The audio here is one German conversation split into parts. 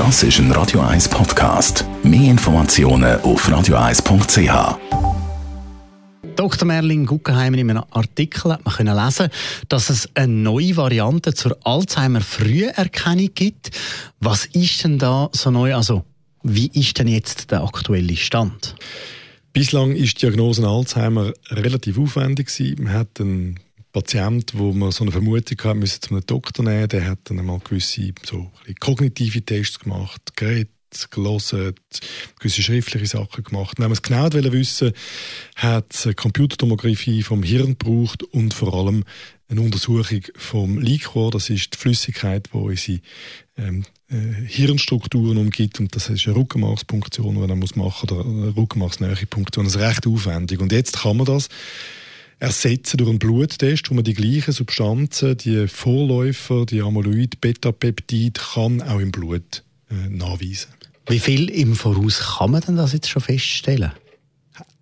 Das ist ein Radio 1 Podcast. Mehr Informationen auf radio1.ch. Dr. Merlin Guggenheimer in einem Artikel hat man können lesen, dass es eine neue Variante zur Alzheimer-Früherkennung gibt. Was ist denn da so neu? Also, wie ist denn jetzt der aktuelle Stand? Bislang ist die Diagnose Alzheimer relativ aufwendig gewesen. Man hat einen Patient, wo man so eine Vermutung hat, müssen zu einem Doktor nehmen, der hat dann einmal gewisse so kognitive Tests gemacht, geredet, gelesen, gewisse schriftliche Sachen gemacht. Wenn man es genau wissen hat es Computertomographie vom Hirn gebraucht und vor allem eine Untersuchung vom Liquor, das ist die Flüssigkeit, die unsere ähm, äh, Hirnstrukturen umgibt. Und das ist eine Rückenmarkspunktion, die man muss machen oder eine Rückenmarksnähe Punktion. Das ist recht aufwendig. Und jetzt kann man das ersetzen durch einen Bluttest, wo man die gleichen Substanzen, die Vorläufer, die Amyloid-Beta-Peptid, kann auch im Blut äh, nachweisen. Wie viel im Voraus kann man denn das jetzt schon feststellen?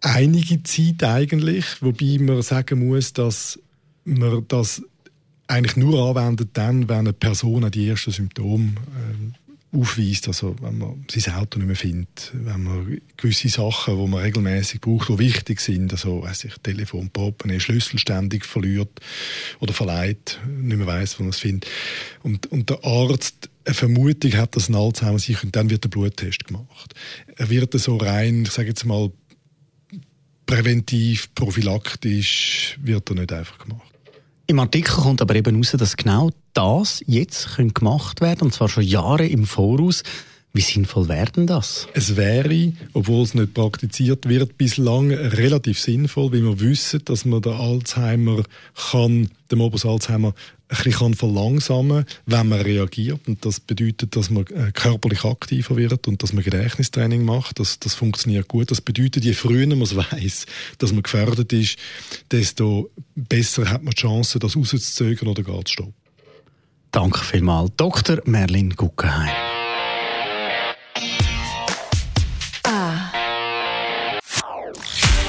Einige Zeit eigentlich, wobei man sagen muss, dass man das eigentlich nur anwendet dann, wenn eine Person die ersten Symptome äh, aufweist, also wenn man sein Auto nicht mehr findet, wenn man gewisse Sachen, die man regelmäßig braucht, die wichtig sind, also weiß ich, Telefon, Portemonnaie, Schlüssel ständig verliert oder verleiht, nicht mehr weiß, wo man es findet. Und, und der Arzt eine Vermutung hat, dass ein Alzheimer sich und dann wird der Bluttest gemacht. Er wird so rein, ich sage jetzt mal, präventiv, prophylaktisch, wird er nicht einfach gemacht. Im Artikel kommt aber eben raus, dass genau das jetzt gemacht werden und zwar schon Jahre im Voraus. Wie sinnvoll werden das? Es wäre, obwohl es nicht praktiziert wird, bislang relativ sinnvoll, weil wir wissen, dass man den Alzheimer kann, den Morbus Alzheimer ein bisschen verlangsamen kann, wenn man reagiert. Und das bedeutet, dass man äh, körperlich aktiver wird und dass man Gedächtnistraining macht. Das, das funktioniert gut. Das bedeutet, je früher man es weiss, dass man gefährdet ist, desto besser hat man die Chance, das rauszuzögern oder gar zu stoppen. Danke vielmals, Dr. Merlin Guggenheim.